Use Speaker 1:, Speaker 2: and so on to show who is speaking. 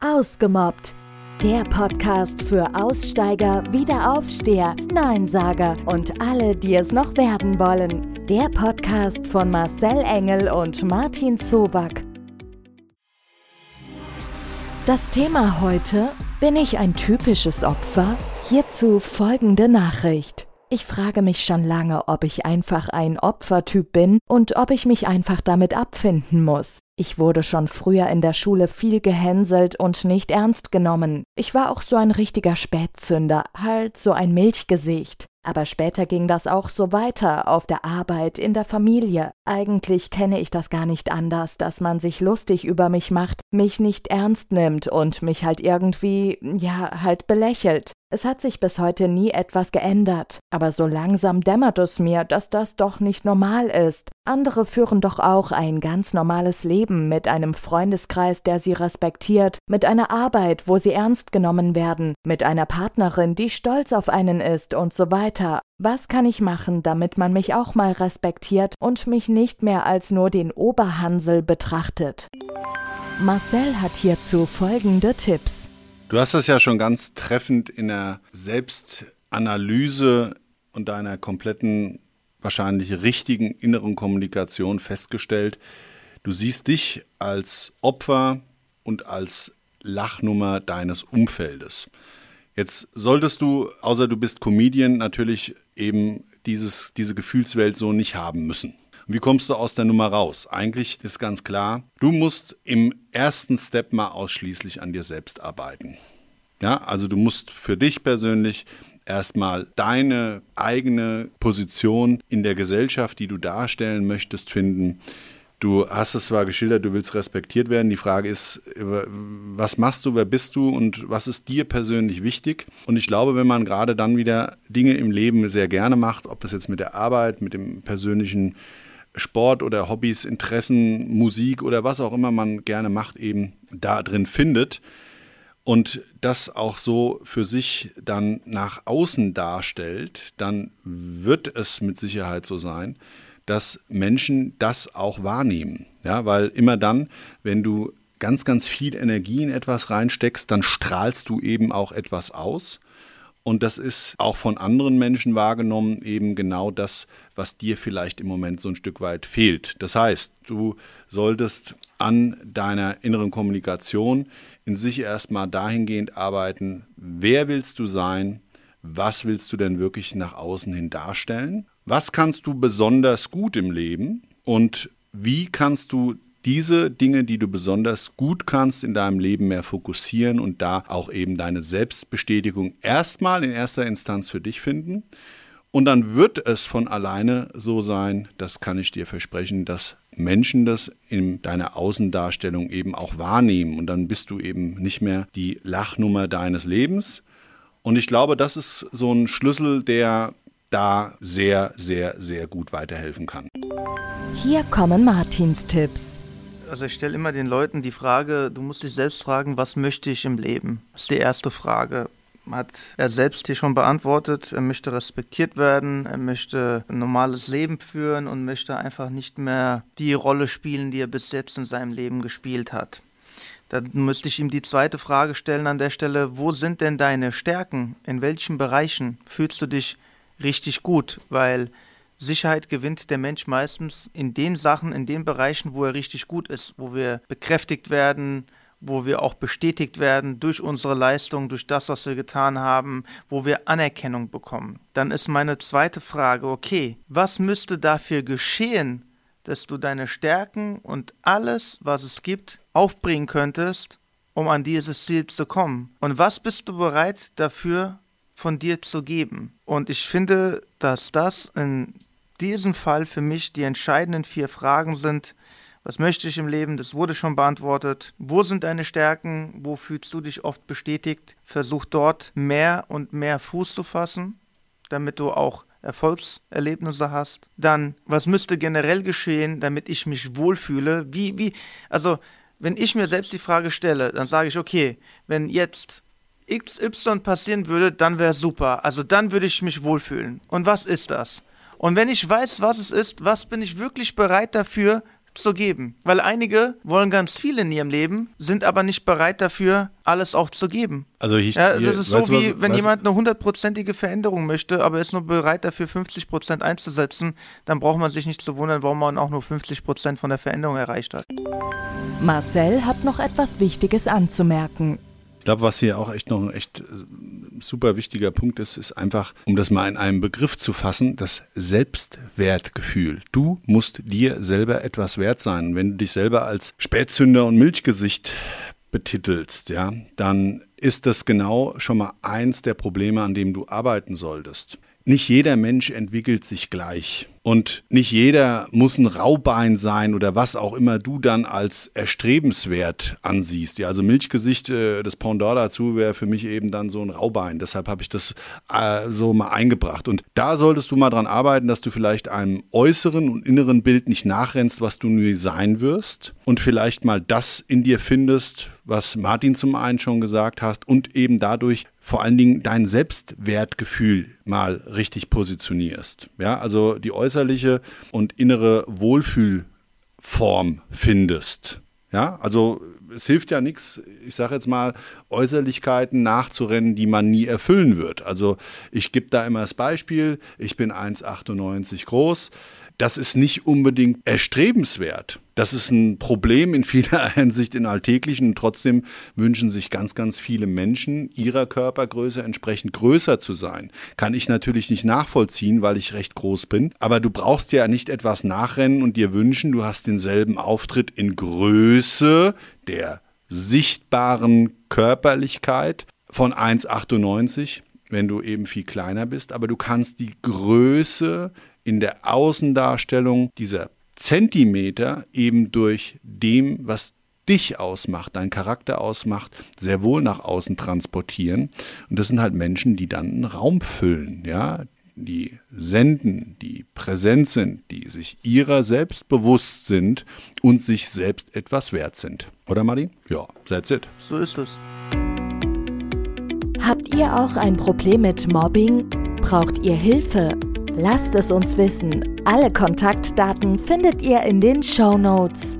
Speaker 1: Ausgemobbt. Der Podcast für Aussteiger, Wiederaufsteher, Neinsager und alle, die es noch werden wollen. Der Podcast von Marcel Engel und Martin Zoback. Das Thema heute: Bin ich ein typisches Opfer? Hierzu folgende Nachricht. Ich frage mich schon lange, ob ich einfach ein Opfertyp bin und ob ich mich einfach damit abfinden muss. Ich wurde schon früher in der Schule viel gehänselt und nicht ernst genommen. Ich war auch so ein richtiger Spätzünder, halt so ein Milchgesicht. Aber später ging das auch so weiter, auf der Arbeit, in der Familie. Eigentlich kenne ich das gar nicht anders, dass man sich lustig über mich macht, mich nicht ernst nimmt und mich halt irgendwie, ja, halt belächelt. Es hat sich bis heute nie etwas geändert, aber so langsam dämmert es mir, dass das doch nicht normal ist. Andere führen doch auch ein ganz normales Leben mit einem Freundeskreis, der sie respektiert, mit einer Arbeit, wo sie ernst genommen werden, mit einer Partnerin, die stolz auf einen ist und so weiter. Was kann ich machen, damit man mich auch mal respektiert und mich nicht mehr als nur den Oberhansel betrachtet? Marcel hat hierzu folgende Tipps.
Speaker 2: Du hast das ja schon ganz treffend in der Selbstanalyse und deiner kompletten, wahrscheinlich richtigen inneren Kommunikation festgestellt. Du siehst dich als Opfer und als Lachnummer deines Umfeldes. Jetzt solltest du, außer du bist Comedian, natürlich eben dieses, diese Gefühlswelt so nicht haben müssen. Wie kommst du aus der Nummer raus? Eigentlich ist ganz klar, du musst im ersten Step mal ausschließlich an dir selbst arbeiten. Ja, also du musst für dich persönlich erstmal deine eigene Position in der Gesellschaft, die du darstellen möchtest, finden. Du hast es zwar geschildert, du willst respektiert werden. Die Frage ist, was machst du, wer bist du und was ist dir persönlich wichtig? Und ich glaube, wenn man gerade dann wieder Dinge im Leben sehr gerne macht, ob das jetzt mit der Arbeit, mit dem persönlichen Sport oder Hobbys, Interessen, Musik oder was auch immer man gerne macht, eben da drin findet und das auch so für sich dann nach außen darstellt, dann wird es mit Sicherheit so sein, dass Menschen das auch wahrnehmen. Ja, weil immer dann, wenn du ganz, ganz viel Energie in etwas reinsteckst, dann strahlst du eben auch etwas aus. Und das ist auch von anderen Menschen wahrgenommen eben genau das, was dir vielleicht im Moment so ein Stück weit fehlt. Das heißt, du solltest an deiner inneren Kommunikation in sich erstmal dahingehend arbeiten, wer willst du sein, was willst du denn wirklich nach außen hin darstellen, was kannst du besonders gut im Leben und wie kannst du diese Dinge, die du besonders gut kannst in deinem Leben mehr fokussieren und da auch eben deine Selbstbestätigung erstmal in erster Instanz für dich finden. Und dann wird es von alleine so sein, das kann ich dir versprechen, dass Menschen das in deiner Außendarstellung eben auch wahrnehmen. Und dann bist du eben nicht mehr die Lachnummer deines Lebens. Und ich glaube, das ist so ein Schlüssel, der da sehr, sehr, sehr gut weiterhelfen kann.
Speaker 1: Hier kommen Martins Tipps.
Speaker 3: Also ich stelle immer den Leuten die Frage, du musst dich selbst fragen, was möchte ich im Leben? Das ist die erste Frage. Hat er selbst hier schon beantwortet. Er möchte respektiert werden, er möchte ein normales Leben führen und möchte einfach nicht mehr die Rolle spielen, die er bis jetzt in seinem Leben gespielt hat. Dann müsste ich ihm die zweite Frage stellen an der Stelle, wo sind denn deine Stärken? In welchen Bereichen fühlst du dich richtig gut? Weil Sicherheit gewinnt der Mensch meistens in den Sachen, in den Bereichen, wo er richtig gut ist, wo wir bekräftigt werden, wo wir auch bestätigt werden durch unsere Leistung, durch das, was wir getan haben, wo wir Anerkennung bekommen. Dann ist meine zweite Frage, okay, was müsste dafür geschehen, dass du deine Stärken und alles, was es gibt, aufbringen könntest, um an dieses Ziel zu kommen? Und was bist du bereit dafür von dir zu geben? Und ich finde, dass das in diesem Fall für mich die entscheidenden vier Fragen sind. Was möchte ich im Leben? Das wurde schon beantwortet. Wo sind deine Stärken? Wo fühlst du dich oft bestätigt? Versuch dort mehr und mehr Fuß zu fassen, damit du auch Erfolgserlebnisse hast. Dann, was müsste generell geschehen, damit ich mich wohlfühle? Wie, wie, also, wenn ich mir selbst die Frage stelle, dann sage ich, okay, wenn jetzt XY passieren würde, dann wäre super. Also dann würde ich mich wohlfühlen. Und was ist das? Und wenn ich weiß, was es ist, was bin ich wirklich bereit dafür zu geben. Weil einige wollen ganz viel in ihrem Leben, sind aber nicht bereit dafür, alles auch zu geben.
Speaker 2: Also ich,
Speaker 3: Ja, das ist so wie,
Speaker 2: was-
Speaker 3: wenn jemand eine hundertprozentige Veränderung möchte, aber ist nur bereit dafür 50 Prozent einzusetzen, dann braucht man sich nicht zu wundern, warum man auch nur 50 Prozent von der Veränderung erreicht hat.
Speaker 1: Marcel hat noch etwas Wichtiges anzumerken.
Speaker 2: Glaube, was hier auch echt noch ein echt äh, super wichtiger Punkt ist, ist einfach, um das mal in einem Begriff zu fassen, das Selbstwertgefühl. Du musst dir selber etwas wert sein. Wenn du dich selber als Spätzünder und Milchgesicht betitelst, ja, dann ist das genau schon mal eins der Probleme, an dem du arbeiten solltest. Nicht jeder Mensch entwickelt sich gleich. Und nicht jeder muss ein Raubein sein oder was auch immer du dann als erstrebenswert ansiehst. Ja, also Milchgesicht, äh, das Pendant dazu wäre für mich eben dann so ein Raubein. Deshalb habe ich das äh, so mal eingebracht. Und da solltest du mal dran arbeiten, dass du vielleicht einem äußeren und inneren Bild nicht nachrennst, was du nie sein wirst. Und vielleicht mal das in dir findest, was Martin zum einen schon gesagt hat und eben dadurch vor allen Dingen dein Selbstwertgefühl mal richtig positionierst. Ja, also die äußerliche und innere Wohlfühlform findest. Ja, also es hilft ja nichts, ich sage jetzt mal, Äußerlichkeiten nachzurennen, die man nie erfüllen wird. Also ich gebe da immer das Beispiel, ich bin 1,98 groß. Das ist nicht unbedingt erstrebenswert. Das ist ein Problem in vieler Hinsicht in Alltäglichen. Trotzdem wünschen sich ganz, ganz viele Menschen, ihrer Körpergröße entsprechend größer zu sein. Kann ich natürlich nicht nachvollziehen, weil ich recht groß bin. Aber du brauchst ja nicht etwas nachrennen und dir wünschen, du hast denselben Auftritt in Größe der sichtbaren Körperlichkeit von 1,98 wenn du eben viel kleiner bist, aber du kannst die Größe in der Außendarstellung dieser Zentimeter eben durch dem, was dich ausmacht, dein Charakter ausmacht, sehr wohl nach außen transportieren. Und das sind halt Menschen, die dann einen Raum füllen, ja, die senden, die präsent sind, die sich ihrer selbst bewusst sind und sich selbst etwas wert sind. Oder Martin? Ja, that's it.
Speaker 3: So ist es.
Speaker 1: Habt ihr auch ein Problem mit Mobbing? Braucht ihr Hilfe? Lasst es uns wissen. Alle Kontaktdaten findet ihr in den Show Notes.